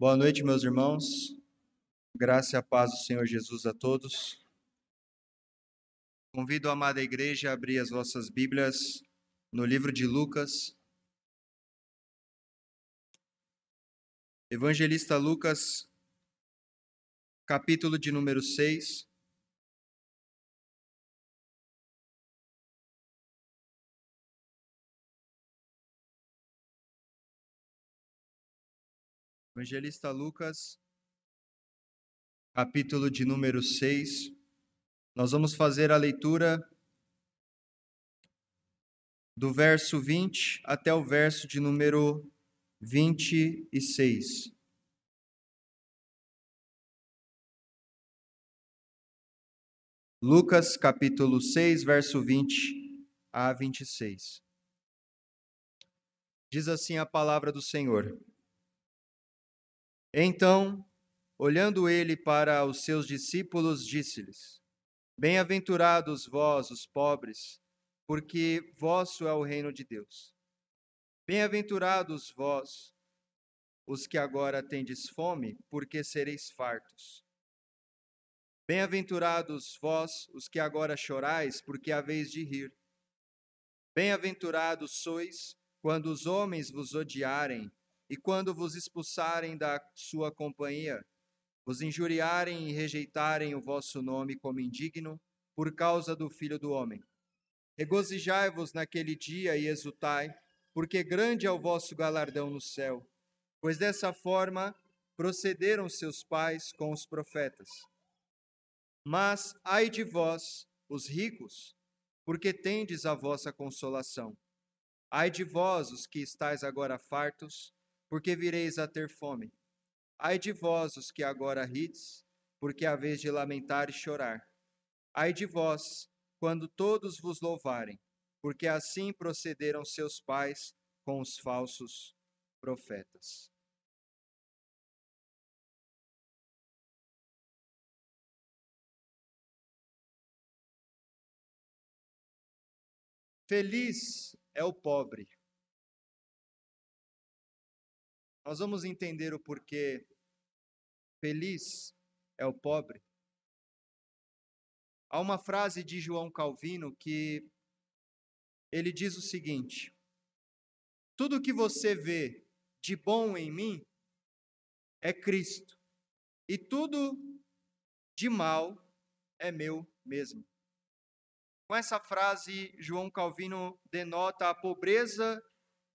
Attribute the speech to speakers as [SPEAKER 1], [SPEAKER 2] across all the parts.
[SPEAKER 1] Boa noite, meus irmãos. Graça e a paz do Senhor Jesus a todos. Convido a amada igreja a abrir as vossas Bíblias no livro de Lucas. Evangelista Lucas, capítulo de número 6. Evangelista Lucas, capítulo de número 6. Nós vamos fazer a leitura do verso 20 até o verso de número 26. Lucas capítulo 6, verso 20 a 26. Diz assim a palavra do Senhor. Então, olhando ele para os seus discípulos, disse-lhes: Bem-aventurados vós, os pobres, porque vosso é o reino de Deus. Bem-aventurados vós, os que agora tendes fome, porque sereis fartos. Bem-aventurados vós, os que agora chorais, porque haveis de rir. Bem-aventurados sois quando os homens vos odiarem e quando vos expulsarem da sua companhia, vos injuriarem e rejeitarem o vosso nome como indigno, por causa do Filho do Homem. Regozijai-vos naquele dia e exultai, porque grande é o vosso galardão no céu, pois dessa forma procederam seus pais com os profetas. Mas ai de vós, os ricos, porque tendes a vossa consolação. Ai de vós, os que estáis agora fartos, porque vireis a ter fome. Ai de vós, os que agora rides, porque a vez de lamentar e chorar. Ai de vós, quando todos vos louvarem, porque assim procederam seus pais com os falsos profetas. Feliz é o pobre Nós vamos entender o porquê feliz é o pobre. Há uma frase de João Calvino que ele diz o seguinte: Tudo que você vê de bom em mim é Cristo, e tudo de mal é meu mesmo. Com essa frase, João Calvino denota a pobreza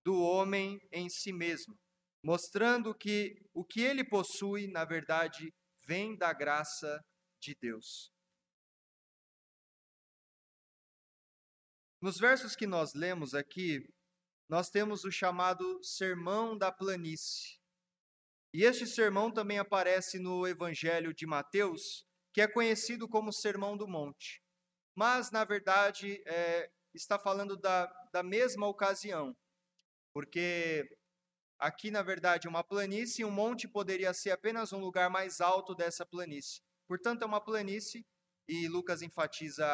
[SPEAKER 1] do homem em si mesmo mostrando que o que ele possui, na verdade, vem da graça de Deus. Nos versos que nós lemos aqui, nós temos o chamado Sermão da Planície. E este sermão também aparece no Evangelho de Mateus, que é conhecido como Sermão do Monte. Mas, na verdade, é, está falando da, da mesma ocasião, porque Aqui, na verdade, uma planície um monte poderia ser apenas um lugar mais alto dessa planície. Portanto, é uma planície e Lucas enfatiza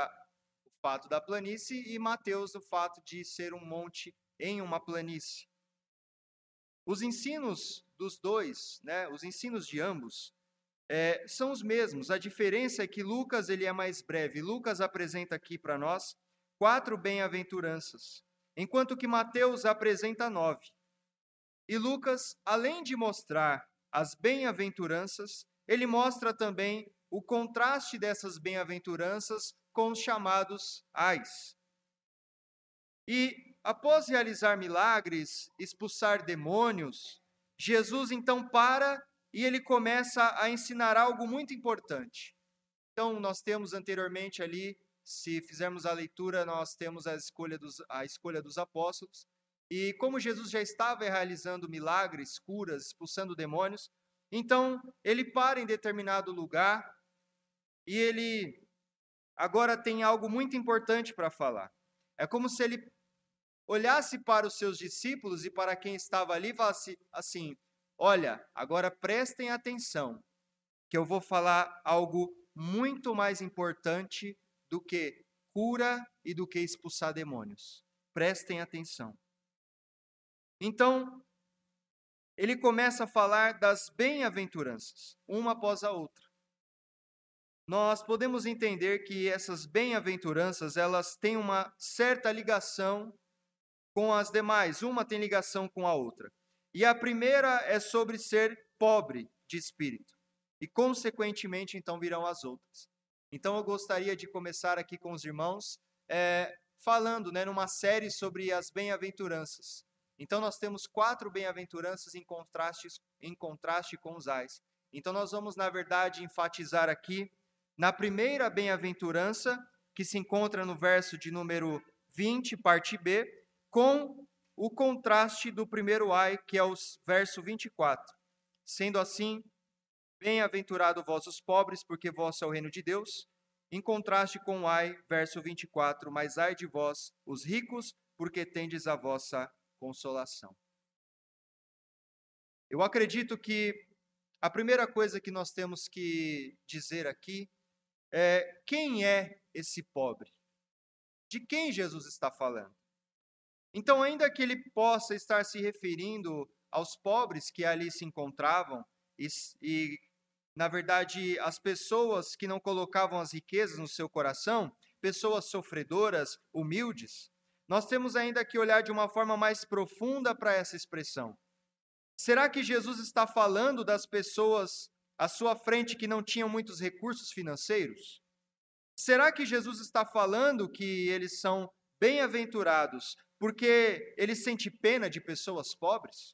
[SPEAKER 1] o fato da planície e Mateus o fato de ser um monte em uma planície. Os ensinos dos dois, né, os ensinos de ambos, é, são os mesmos. A diferença é que Lucas ele é mais breve. Lucas apresenta aqui para nós quatro bem-aventuranças, enquanto que Mateus apresenta nove. E Lucas, além de mostrar as bem-aventuranças, ele mostra também o contraste dessas bem-aventuranças com os chamados ais. E após realizar milagres, expulsar demônios, Jesus então para e ele começa a ensinar algo muito importante. Então, nós temos anteriormente ali, se fizermos a leitura, nós temos a escolha dos, a escolha dos apóstolos. E como Jesus já estava realizando milagres, curas, expulsando demônios, então ele para em determinado lugar e ele agora tem algo muito importante para falar. É como se ele olhasse para os seus discípulos e para quem estava ali e falasse assim: Olha, agora prestem atenção, que eu vou falar algo muito mais importante do que cura e do que expulsar demônios. Prestem atenção. Então, ele começa a falar das bem-aventuranças, uma após a outra. Nós podemos entender que essas bem-aventuranças, elas têm uma certa ligação com as demais, uma tem ligação com a outra. E a primeira é sobre ser pobre de espírito. E, consequentemente, então virão as outras. Então, eu gostaria de começar aqui com os irmãos, é, falando, né, numa série sobre as bem-aventuranças. Então, nós temos quatro bem-aventuranças em contraste, em contraste com os ais. Então, nós vamos, na verdade, enfatizar aqui na primeira bem-aventurança, que se encontra no verso de número 20, parte B, com o contraste do primeiro ai, que é o verso 24. Sendo assim, bem-aventurado vós os pobres, porque vosso é o reino de Deus. Em contraste com o ai, verso 24, mas ai de vós, os ricos, porque tendes a vossa consolação. Eu acredito que a primeira coisa que nós temos que dizer aqui é quem é esse pobre? De quem Jesus está falando? Então, ainda que ele possa estar se referindo aos pobres que ali se encontravam, e, e, na verdade, as pessoas que não colocavam as riquezas no seu coração, pessoas sofredoras, humildes, nós temos ainda que olhar de uma forma mais profunda para essa expressão. Será que Jesus está falando das pessoas à sua frente que não tinham muitos recursos financeiros? Será que Jesus está falando que eles são bem-aventurados porque ele sente pena de pessoas pobres?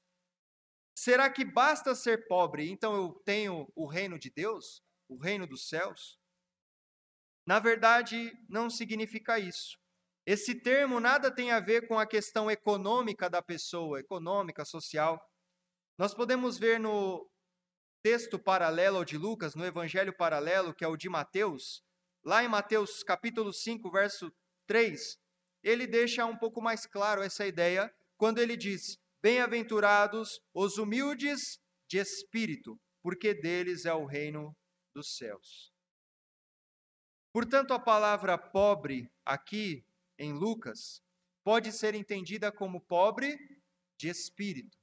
[SPEAKER 1] Será que basta ser pobre, então eu tenho o reino de Deus, o reino dos céus? Na verdade, não significa isso. Esse termo nada tem a ver com a questão econômica da pessoa, econômica, social. Nós podemos ver no texto paralelo ao de Lucas, no evangelho paralelo, que é o de Mateus, lá em Mateus capítulo 5, verso 3, ele deixa um pouco mais claro essa ideia quando ele diz: Bem-aventurados os humildes de espírito, porque deles é o reino dos céus. Portanto, a palavra pobre aqui em Lucas pode ser entendida como pobre de espírito.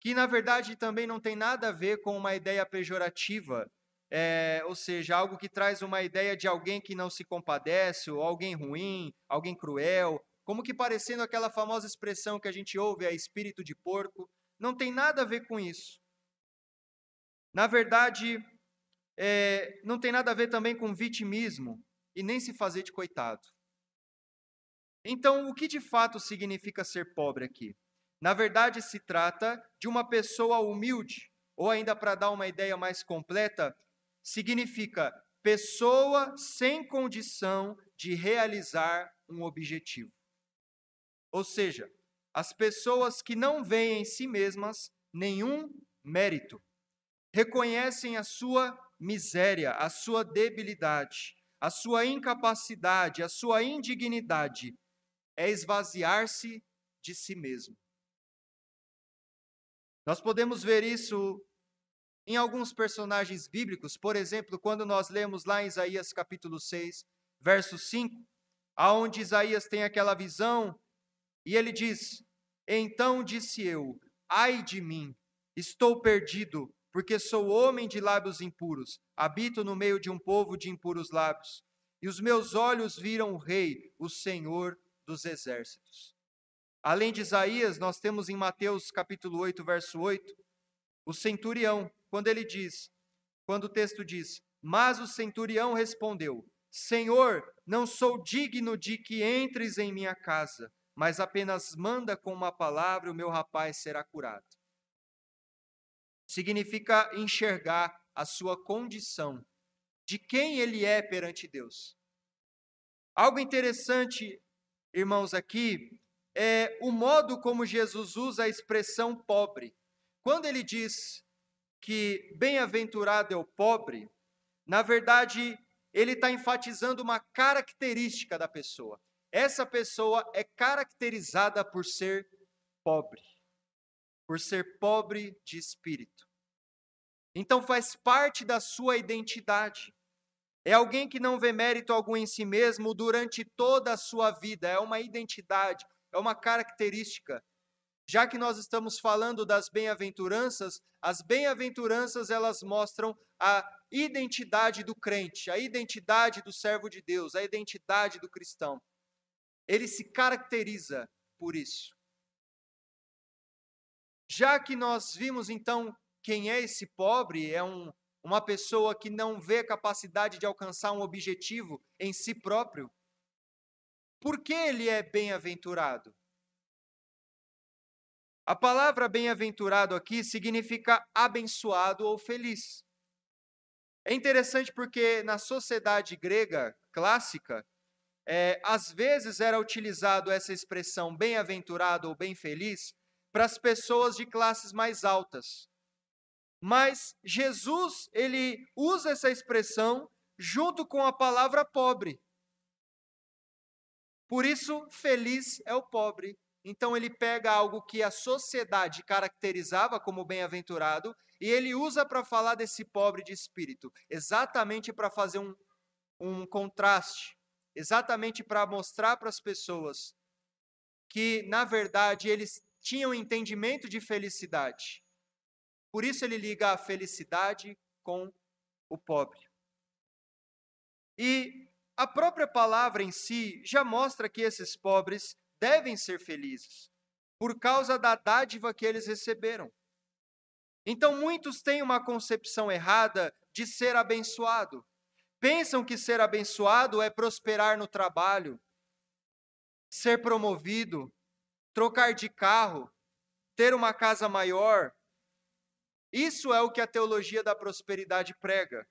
[SPEAKER 1] Que na verdade também não tem nada a ver com uma ideia pejorativa é, ou seja, algo que traz uma ideia de alguém que não se compadece, ou alguém ruim, alguém cruel, como que parecendo aquela famosa expressão que a gente ouve, é espírito de porco, não tem nada a ver com isso. Na verdade, é, não tem nada a ver também com vitimismo e nem se fazer de coitado. Então, o que de fato significa ser pobre aqui? Na verdade, se trata de uma pessoa humilde, ou ainda para dar uma ideia mais completa, significa pessoa sem condição de realizar um objetivo. Ou seja, as pessoas que não veem em si mesmas nenhum mérito, reconhecem a sua miséria, a sua debilidade, a sua incapacidade, a sua indignidade, é esvaziar-se de si mesmo. Nós podemos ver isso em alguns personagens bíblicos, por exemplo, quando nós lemos lá em Isaías capítulo 6, verso 5, aonde Isaías tem aquela visão e ele diz: Então disse eu: Ai de mim, estou perdido, porque sou homem de lábios impuros, habito no meio de um povo de impuros lábios, e os meus olhos viram o Rei, o Senhor dos exércitos. Além de Isaías, nós temos em Mateus capítulo 8, verso 8, o centurião, quando ele diz, quando o texto diz: Mas o centurião respondeu: Senhor, não sou digno de que entres em minha casa, mas apenas manda com uma palavra o meu rapaz será curado. Significa enxergar a sua condição, de quem ele é perante Deus. Algo interessante, irmãos, aqui é o modo como Jesus usa a expressão pobre. Quando ele diz que bem-aventurado é o pobre, na verdade, ele está enfatizando uma característica da pessoa. Essa pessoa é caracterizada por ser pobre, por ser pobre de espírito. Então faz parte da sua identidade. É alguém que não vê mérito algum em si mesmo durante toda a sua vida. É uma identidade, é uma característica Já que nós estamos falando das bem-aventuranças, as bem-aventuranças elas mostram a identidade do crente, a identidade do servo de Deus, a identidade do cristão. Ele se caracteriza por isso. Já que nós vimos então quem é esse pobre, é um, uma pessoa que não vê capacidade de alcançar um objetivo em si próprio. Por que ele é bem-aventurado? A palavra bem-aventurado aqui significa abençoado ou feliz. É interessante porque na sociedade grega clássica, é, às vezes era utilizado essa expressão bem-aventurado ou bem feliz para as pessoas de classes mais altas. Mas Jesus, ele usa essa expressão junto com a palavra pobre. Por isso, feliz é o pobre então ele pega algo que a sociedade caracterizava como bem-aventurado e ele usa para falar desse pobre de espírito, exatamente para fazer um, um contraste, exatamente para mostrar para as pessoas que, na verdade, eles tinham entendimento de felicidade. Por isso ele liga a felicidade com o pobre. E a própria palavra em si já mostra que esses pobres devem ser felizes, por causa da dádiva que eles receberam. Então, muitos têm uma concepção errada de ser abençoado. Pensam que ser abençoado é prosperar no trabalho, ser promovido, trocar de carro, ter uma casa maior. Isso é o que a teologia da prosperidade prega.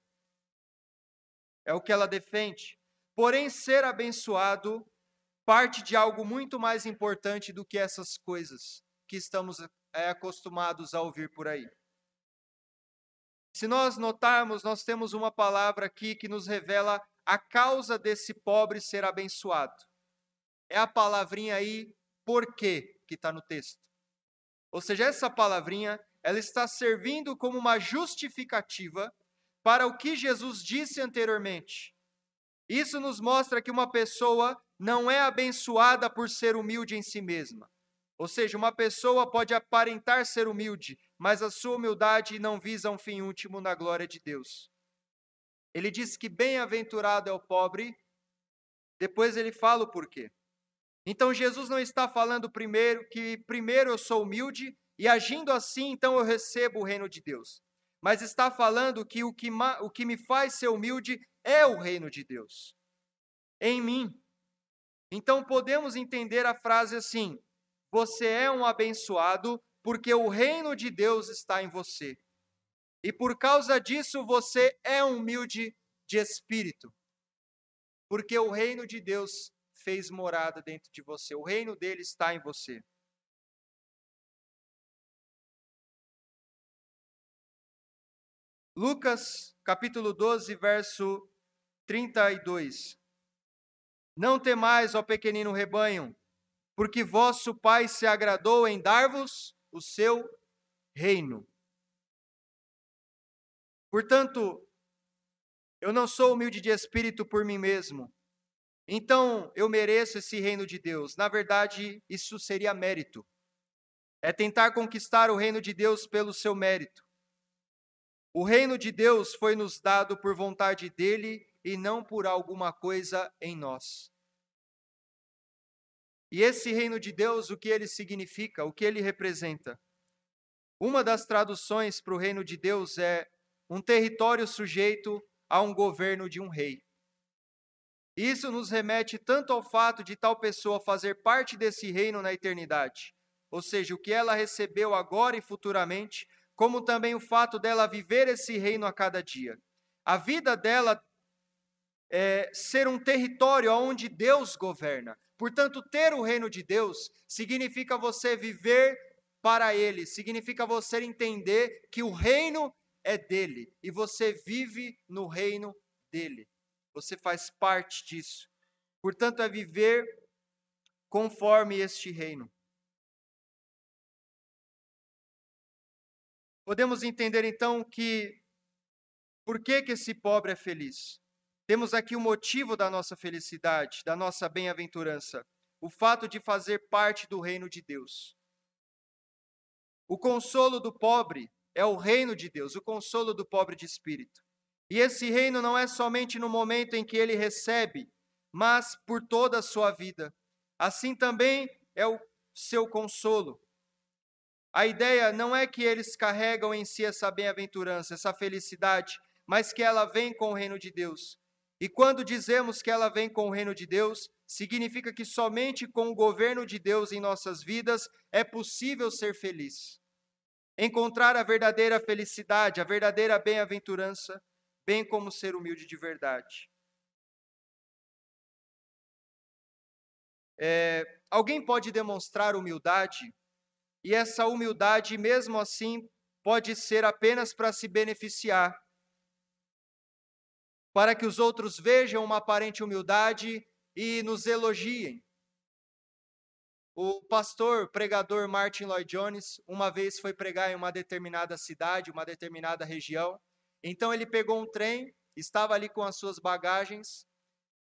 [SPEAKER 1] É o que ela defende. Porém, ser abençoado parte de algo muito mais importante do que essas coisas que estamos é, acostumados a ouvir por aí. Se nós notarmos, nós temos uma palavra aqui que nos revela a causa desse pobre ser abençoado. É a palavrinha aí, porquê, que está no texto. Ou seja, essa palavrinha, ela está servindo como uma justificativa para o que Jesus disse anteriormente. Isso nos mostra que uma pessoa não é abençoada por ser humilde em si mesma. Ou seja, uma pessoa pode aparentar ser humilde, mas a sua humildade não visa um fim último na glória de Deus. Ele diz que bem-aventurado é o pobre, depois ele fala o porquê. Então Jesus não está falando primeiro que primeiro eu sou humilde e agindo assim então eu recebo o reino de Deus. Mas está falando que o que, o que me faz ser humilde é o reino de Deus. Em mim. Então podemos entender a frase assim: você é um abençoado porque o reino de Deus está em você. E por causa disso você é humilde de espírito. Porque o reino de Deus fez morada dentro de você, o reino dele está em você. Lucas, capítulo 12, verso 32. Não temais, ó pequenino rebanho, porque vosso Pai se agradou em dar-vos o seu reino. Portanto, eu não sou humilde de espírito por mim mesmo, então eu mereço esse reino de Deus. Na verdade, isso seria mérito. É tentar conquistar o reino de Deus pelo seu mérito. O reino de Deus foi nos dado por vontade dele e não por alguma coisa em nós. E esse reino de Deus, o que ele significa, o que ele representa? Uma das traduções para o reino de Deus é um território sujeito a um governo de um rei. Isso nos remete tanto ao fato de tal pessoa fazer parte desse reino na eternidade, ou seja, o que ela recebeu agora e futuramente, como também o fato dela viver esse reino a cada dia. A vida dela é, ser um território onde Deus governa. Portanto, ter o reino de Deus significa você viver para Ele, significa você entender que o reino é dele e você vive no reino dele. Você faz parte disso. Portanto, é viver conforme este reino. Podemos entender então que por que, que esse pobre é feliz? Temos aqui o motivo da nossa felicidade, da nossa bem-aventurança, o fato de fazer parte do reino de Deus. O consolo do pobre é o reino de Deus, o consolo do pobre de espírito. E esse reino não é somente no momento em que ele recebe, mas por toda a sua vida. Assim também é o seu consolo. A ideia não é que eles carregam em si essa bem-aventurança, essa felicidade, mas que ela vem com o reino de Deus. E quando dizemos que ela vem com o reino de Deus, significa que somente com o governo de Deus em nossas vidas é possível ser feliz. Encontrar a verdadeira felicidade, a verdadeira bem-aventurança, bem como ser humilde de verdade. É, alguém pode demonstrar humildade e essa humildade, mesmo assim, pode ser apenas para se beneficiar, para que os outros vejam uma aparente humildade e nos elogiem. O pastor, pregador Martin Lloyd Jones, uma vez foi pregar em uma determinada cidade, uma determinada região. Então ele pegou um trem, estava ali com as suas bagagens.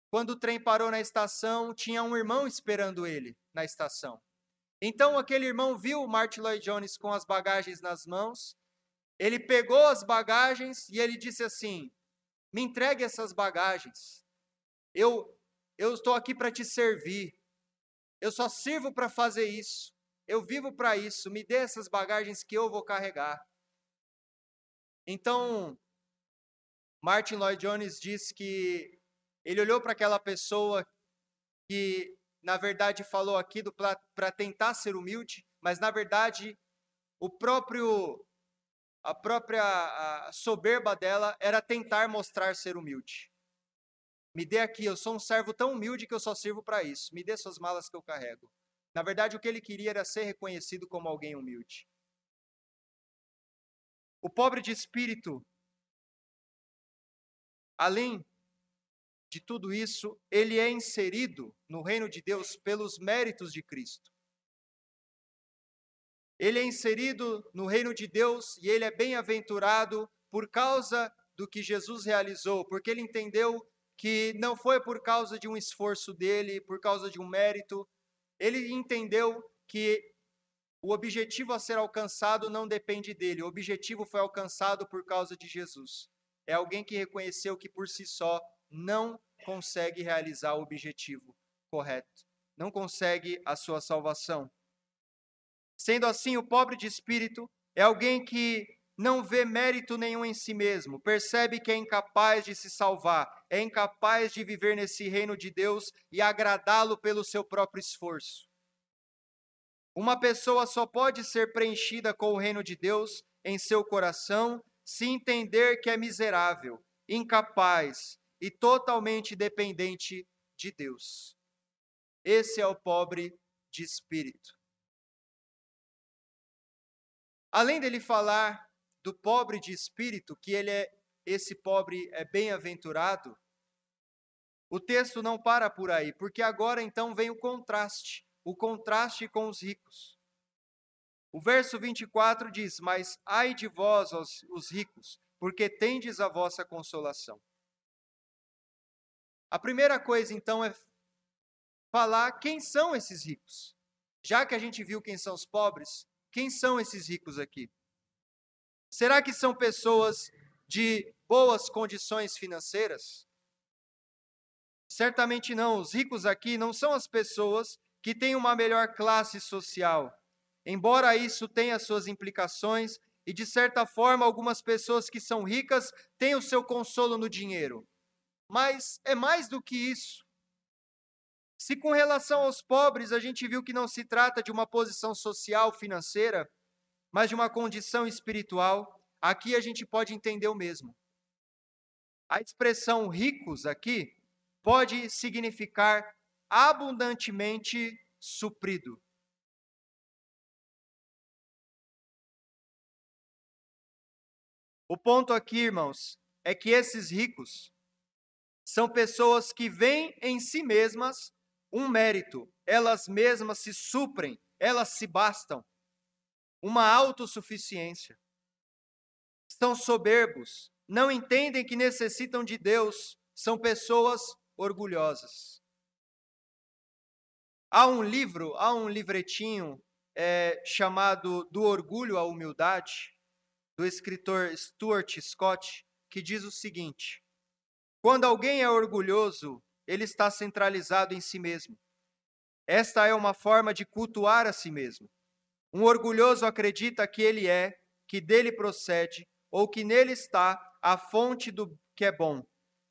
[SPEAKER 1] Quando o trem parou na estação, tinha um irmão esperando ele na estação. Então aquele irmão viu Martin Lloyd Jones com as bagagens nas mãos, ele pegou as bagagens e ele disse assim: Me entregue essas bagagens. Eu eu estou aqui para te servir. Eu só sirvo para fazer isso. Eu vivo para isso. Me dê essas bagagens que eu vou carregar. Então, Martin Lloyd Jones disse que ele olhou para aquela pessoa que na verdade falou aqui para tentar ser humilde, mas na verdade o próprio a própria a soberba dela era tentar mostrar ser humilde. Me dê aqui, eu sou um servo tão humilde que eu só sirvo para isso. Me dê suas malas que eu carrego. Na verdade, o que ele queria era ser reconhecido como alguém humilde. O pobre de espírito, além de tudo isso, ele é inserido no reino de Deus pelos méritos de Cristo. Ele é inserido no reino de Deus e ele é bem-aventurado por causa do que Jesus realizou, porque ele entendeu que não foi por causa de um esforço dele, por causa de um mérito. Ele entendeu que o objetivo a ser alcançado não depende dele, o objetivo foi alcançado por causa de Jesus. É alguém que reconheceu que por si só não consegue realizar o objetivo correto, não consegue a sua salvação. Sendo assim, o pobre de espírito é alguém que não vê mérito nenhum em si mesmo, percebe que é incapaz de se salvar, é incapaz de viver nesse reino de Deus e agradá-lo pelo seu próprio esforço. Uma pessoa só pode ser preenchida com o reino de Deus em seu coração se entender que é miserável, incapaz, e totalmente dependente de Deus. Esse é o pobre de espírito. Além dele falar do pobre de espírito, que ele é esse pobre é bem-aventurado, o texto não para por aí, porque agora então vem o contraste, o contraste com os ricos. O verso 24 diz: Mas ai de vós, os, os ricos, porque tendes a vossa consolação. A primeira coisa, então, é falar quem são esses ricos. Já que a gente viu quem são os pobres, quem são esses ricos aqui? Será que são pessoas de boas condições financeiras? Certamente não. Os ricos aqui não são as pessoas que têm uma melhor classe social. Embora isso tenha suas implicações, e de certa forma, algumas pessoas que são ricas têm o seu consolo no dinheiro. Mas é mais do que isso. Se com relação aos pobres a gente viu que não se trata de uma posição social, financeira, mas de uma condição espiritual, aqui a gente pode entender o mesmo. A expressão ricos aqui pode significar abundantemente suprido. O ponto aqui, irmãos, é que esses ricos são pessoas que veem em si mesmas um mérito, elas mesmas se suprem, elas se bastam, uma autossuficiência. São soberbos, não entendem que necessitam de Deus, são pessoas orgulhosas. Há um livro, há um livretinho é, chamado Do Orgulho à Humildade, do escritor Stuart Scott, que diz o seguinte: Quando alguém é orgulhoso, ele está centralizado em si mesmo. Esta é uma forma de cultuar a si mesmo. Um orgulhoso acredita que ele é, que dele procede, ou que nele está a fonte do que é bom,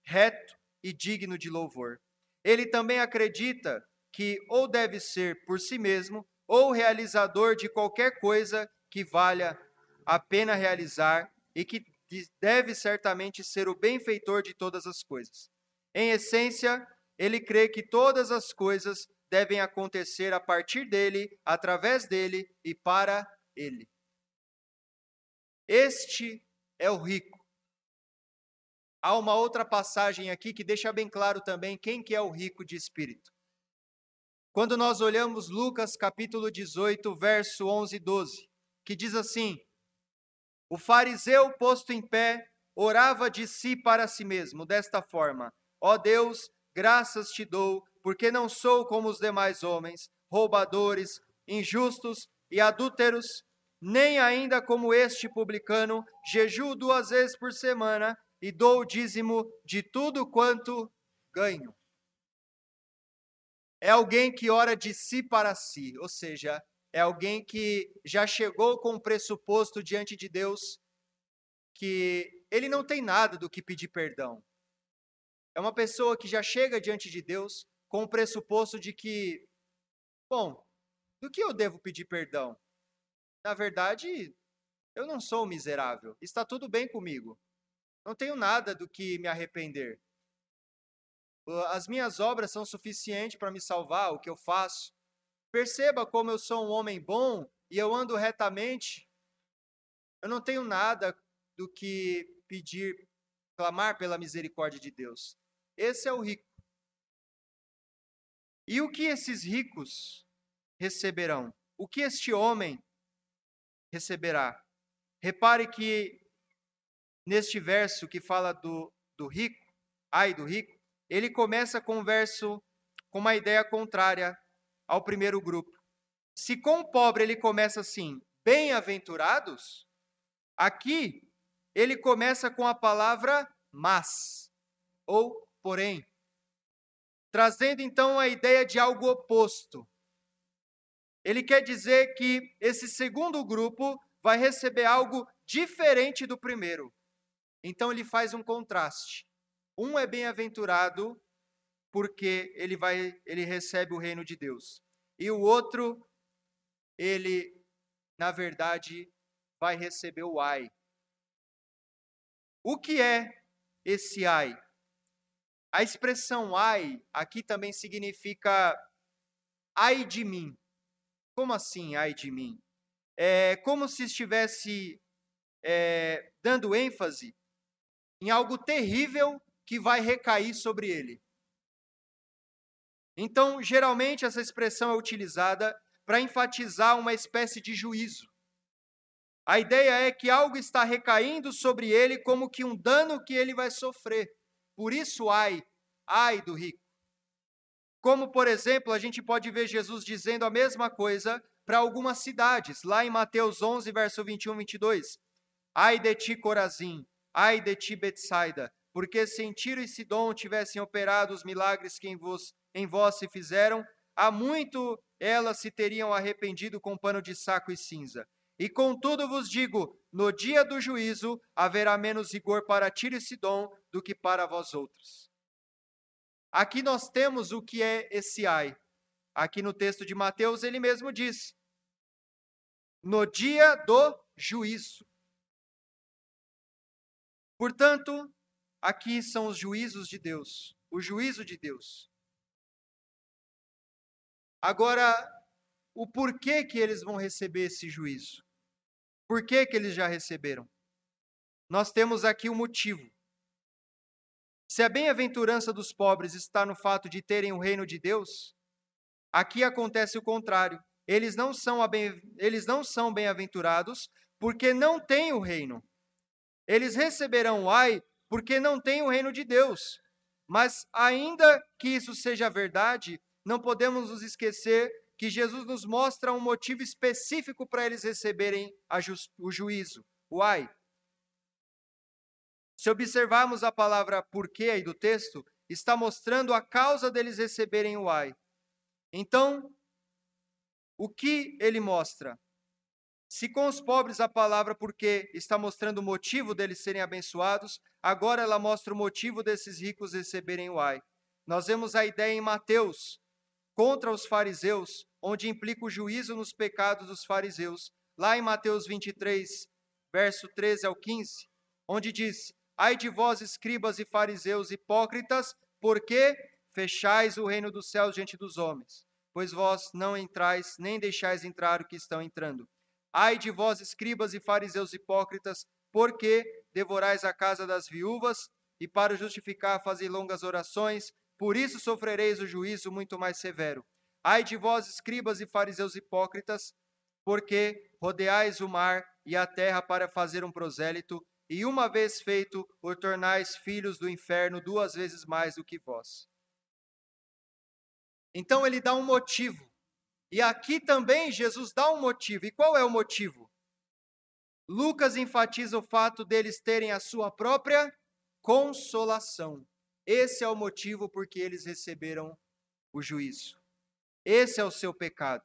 [SPEAKER 1] reto e digno de louvor. Ele também acredita que ou deve ser por si mesmo, ou realizador de qualquer coisa que valha a pena realizar e que deve certamente ser o benfeitor de todas as coisas. Em essência, ele crê que todas as coisas devem acontecer a partir dele, através dele e para ele. Este é o rico. Há uma outra passagem aqui que deixa bem claro também quem que é o rico de espírito. Quando nós olhamos Lucas capítulo 18, verso 11 e 12, que diz assim: O fariseu posto em pé orava de si para si mesmo, desta forma: Ó Deus, graças te dou, porque não sou como os demais homens, roubadores, injustos e adúlteros, nem ainda como este publicano, jejuo duas vezes por semana e dou o dízimo de tudo quanto ganho. É alguém que ora de si para si, ou seja, é alguém que já chegou com o pressuposto diante de Deus que ele não tem nada do que pedir perdão. É uma pessoa que já chega diante de Deus com o pressuposto de que, bom, do que eu devo pedir perdão? Na verdade, eu não sou miserável, está tudo bem comigo. Não tenho nada do que me arrepender. As minhas obras são suficientes para me salvar, o que eu faço. Perceba como eu sou um homem bom e eu ando retamente. Eu não tenho nada do que pedir, clamar pela misericórdia de Deus. Esse é o rico. E o que esses ricos receberão? O que este homem receberá? Repare que neste verso que fala do, do rico, ai do rico, ele começa com um verso com uma ideia contrária ao primeiro grupo. Se com o pobre ele começa assim, bem-aventurados, aqui ele começa com a palavra mas, ou porém, trazendo então a ideia de algo oposto. Ele quer dizer que esse segundo grupo vai receber algo diferente do primeiro. Então ele faz um contraste. Um é bem-aventurado porque ele vai ele recebe o reino de Deus. E o outro ele na verdade vai receber o ai. O que é esse ai? A expressão ai aqui também significa ai de mim. Como assim ai de mim? É como se estivesse é, dando ênfase em algo terrível que vai recair sobre ele. Então, geralmente, essa expressão é utilizada para enfatizar uma espécie de juízo. A ideia é que algo está recaindo sobre ele como que um dano que ele vai sofrer. Por isso, ai, ai do rico. Como, por exemplo, a gente pode ver Jesus dizendo a mesma coisa para algumas cidades, lá em Mateus 11, verso 21 e 22. Ai de ti, Corazim, ai de ti, Betsaida, porque se em Tiro e Sidom tivessem operado os milagres que em vos, em vós se fizeram, há muito elas se teriam arrependido com pano de saco e cinza. E contudo vos digo: no dia do juízo haverá menos rigor para Tiro e Sidom do que para vós outros. Aqui nós temos o que é esse ai. Aqui no texto de Mateus ele mesmo diz: no dia do juízo. Portanto, aqui são os juízos de Deus, o juízo de Deus. Agora, o porquê que eles vão receber esse juízo? Por que que eles já receberam? Nós temos aqui o um motivo. Se a bem-aventurança dos pobres está no fato de terem o reino de Deus, aqui acontece o contrário. Eles não são, bem, eles não são bem-aventurados porque não têm o reino. Eles receberão o ai porque não têm o reino de Deus. Mas ainda que isso seja verdade, não podemos nos esquecer que Jesus nos mostra um motivo específico para eles receberem ju o juízo, o ai. Se observarmos a palavra porquê aí do texto, está mostrando a causa deles receberem o ai. Então, o que ele mostra? Se com os pobres a palavra porque está mostrando o motivo deles serem abençoados, agora ela mostra o motivo desses ricos receberem o ai. Nós vemos a ideia em Mateus contra os fariseus, onde implica o juízo nos pecados dos fariseus. Lá em Mateus 23, verso 13 ao 15, onde diz: Ai de vós, escribas e fariseus hipócritas, porque fechais o reino dos céus diante dos homens, pois vós não entrais, nem deixais entrar o que estão entrando. Ai de vós, escribas e fariseus hipócritas, porque devorais a casa das viúvas, e para justificar fazei longas orações, por isso sofrereis o juízo muito mais severo. Ai de vós, escribas e fariseus hipócritas, porque rodeais o mar e a terra para fazer um prosélito, e uma vez feito, o tornais filhos do inferno duas vezes mais do que vós. Então ele dá um motivo e aqui também Jesus dá um motivo. E qual é o motivo? Lucas enfatiza o fato deles terem a sua própria consolação. Esse é o motivo por que eles receberam o juízo. Esse é o seu pecado.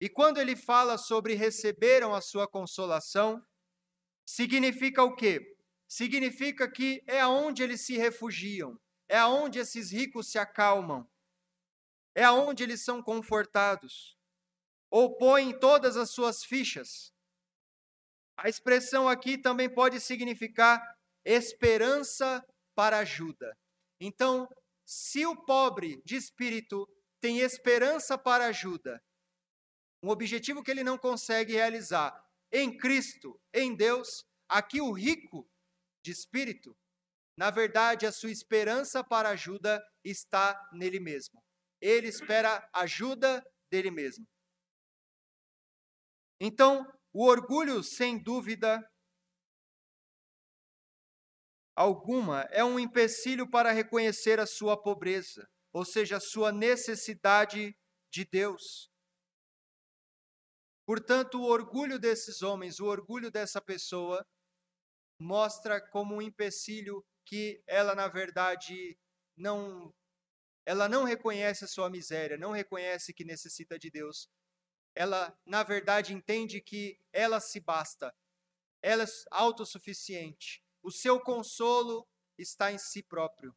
[SPEAKER 1] E quando ele fala sobre receberam a sua consolação, significa o quê? Significa que é aonde eles se refugiam, é aonde esses ricos se acalmam, é aonde eles são confortados, ou põem todas as suas fichas. A expressão aqui também pode significar esperança para ajuda. Então, se o pobre de espírito tem esperança para ajuda, um objetivo que ele não consegue realizar em Cristo, em Deus, aqui o rico de espírito, na verdade, a sua esperança para ajuda está nele mesmo ele espera ajuda dele mesmo. Então, o orgulho, sem dúvida alguma, é um empecilho para reconhecer a sua pobreza, ou seja, a sua necessidade de Deus. Portanto, o orgulho desses homens, o orgulho dessa pessoa, mostra como um empecilho que ela, na verdade, não ela não reconhece a sua miséria, não reconhece que necessita de Deus. Ela, na verdade, entende que ela se basta, ela é autossuficiente. O seu consolo está em si próprio.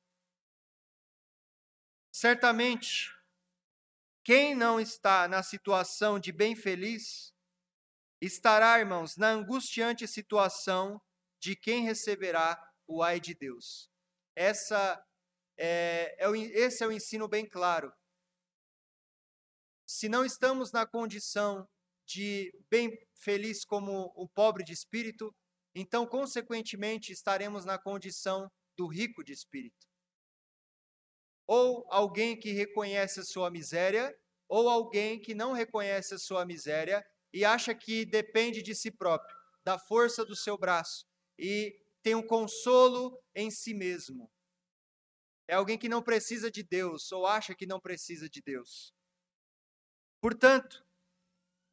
[SPEAKER 1] Certamente, quem não está na situação de bem feliz, estará, irmãos, na angustiante situação de quem receberá o ai de Deus. Essa é, é, esse é o ensino bem claro. Se não estamos na condição de bem feliz como o pobre de espírito, então, consequentemente, estaremos na condição do rico de espírito. Ou alguém que reconhece a sua miséria, ou alguém que não reconhece a sua miséria e acha que depende de si próprio, da força do seu braço, e tem um consolo em si mesmo. É alguém que não precisa de Deus ou acha que não precisa de Deus. Portanto,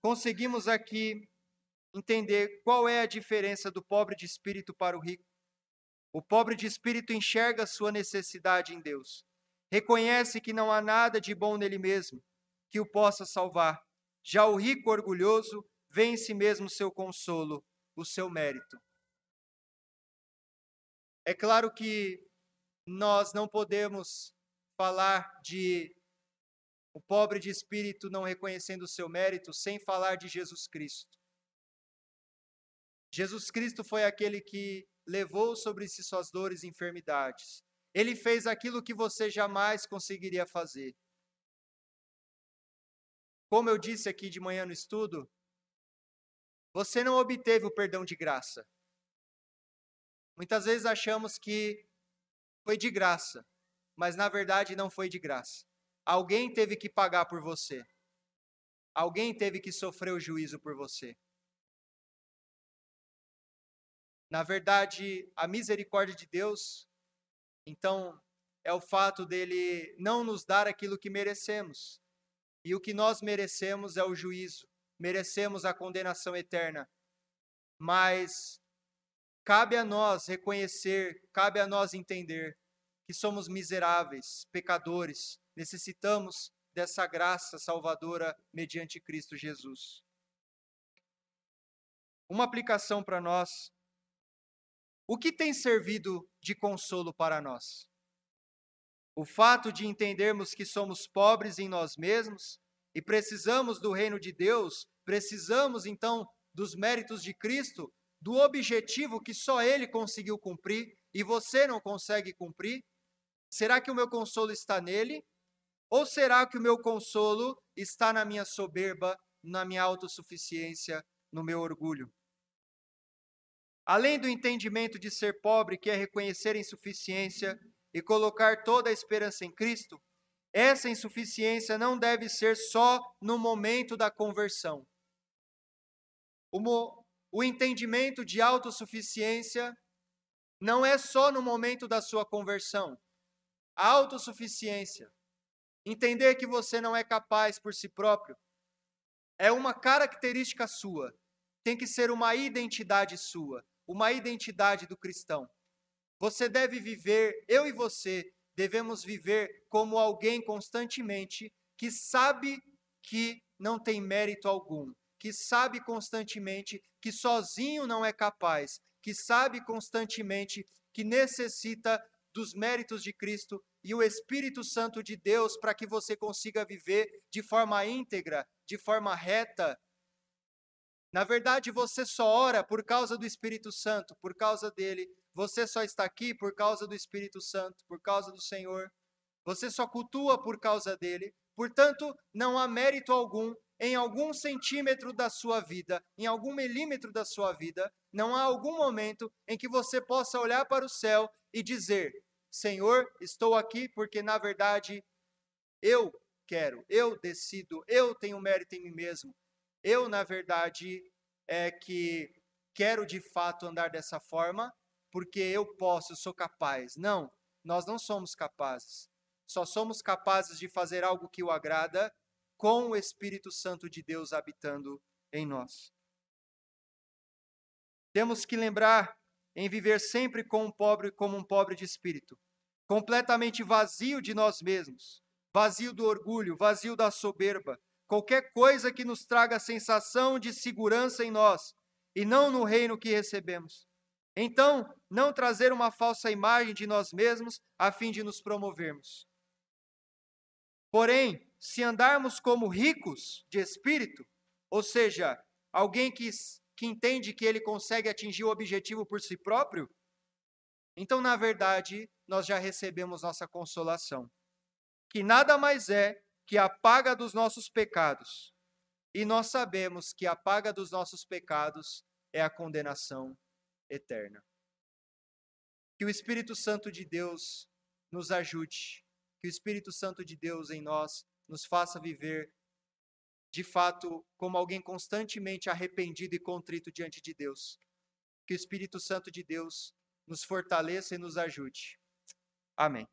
[SPEAKER 1] conseguimos aqui entender qual é a diferença do pobre de espírito para o rico. O pobre de espírito enxerga sua necessidade em Deus, reconhece que não há nada de bom nele mesmo que o possa salvar. Já o rico orgulhoso vê em si mesmo seu consolo, o seu mérito. É claro que nós não podemos falar de o pobre de espírito não reconhecendo o seu mérito sem falar de Jesus Cristo. Jesus Cristo foi aquele que levou sobre si suas dores e enfermidades. Ele fez aquilo que você jamais conseguiria fazer. Como eu disse aqui de manhã no estudo, você não obteve o perdão de graça. Muitas vezes achamos que foi de graça, mas na verdade não foi de graça. Alguém teve que pagar por você. Alguém teve que sofrer o juízo por você. Na verdade, a misericórdia de Deus, então, é o fato dele não nos dar aquilo que merecemos. e o que nós merecemos é o juízo, merecemos a condenação eterna. Mas cabe a nós reconhecer, cabe a nós entender que somos miseráveis, pecadores, necessitamos dessa graça salvadora mediante Cristo Jesus. Uma aplicação para nós. O que tem servido de consolo para nós? O fato de entendermos que somos pobres em nós mesmos e precisamos do reino de Deus, precisamos então dos méritos de Cristo, do objetivo que só Ele conseguiu cumprir e você não consegue cumprir? Será que o meu consolo está nele? Ou será que o meu consolo está na minha soberba, na minha autossuficiência, no meu orgulho? Além do entendimento de ser pobre, que é reconhecer a insuficiência e colocar toda a esperança em Cristo, essa insuficiência não deve ser só no momento da conversão. O entendimento de autossuficiência não é só no momento da sua conversão. A autossuficiência, entender que você não é capaz por si próprio, é uma característica sua, tem que ser uma identidade sua, uma identidade do cristão. Você deve viver, eu e você devemos viver como alguém constantemente que sabe que não tem mérito algum, que sabe constantemente que sozinho não é capaz, que sabe constantemente que necessita dos méritos de Cristo e o Espírito Santo de Deus para que você consiga viver de forma íntegra, de forma reta. Na verdade, você só ora por causa do Espírito Santo, por causa dele. Você só está aqui por causa do Espírito Santo, por causa do Senhor. Você só cultua por causa dele. Portanto, não há mérito algum em algum centímetro da sua vida, em algum milímetro da sua vida, não há algum momento em que você possa olhar para o céu e dizer: Senhor, estou aqui porque na verdade eu quero, eu decido, eu tenho mérito em mim mesmo. Eu, na verdade, é que quero de fato andar dessa forma porque eu posso, eu sou capaz. Não, nós não somos capazes. Só somos capazes de fazer algo que o agrada com o Espírito Santo de Deus habitando em nós. Temos que lembrar em viver sempre com um pobre como um pobre de espírito, completamente vazio de nós mesmos, vazio do orgulho, vazio da soberba, qualquer coisa que nos traga a sensação de segurança em nós e não no reino que recebemos. Então, não trazer uma falsa imagem de nós mesmos a fim de nos promovermos. Porém, se andarmos como ricos de espírito, ou seja, alguém que que entende que ele consegue atingir o objetivo por si próprio, então, na verdade, nós já recebemos nossa consolação, que nada mais é que a paga dos nossos pecados. E nós sabemos que a paga dos nossos pecados é a condenação eterna. Que o Espírito Santo de Deus nos ajude, que o Espírito Santo de Deus em nós nos faça viver de fato, como alguém constantemente arrependido e contrito diante de Deus. Que o Espírito Santo de Deus nos fortaleça e nos ajude. Amém.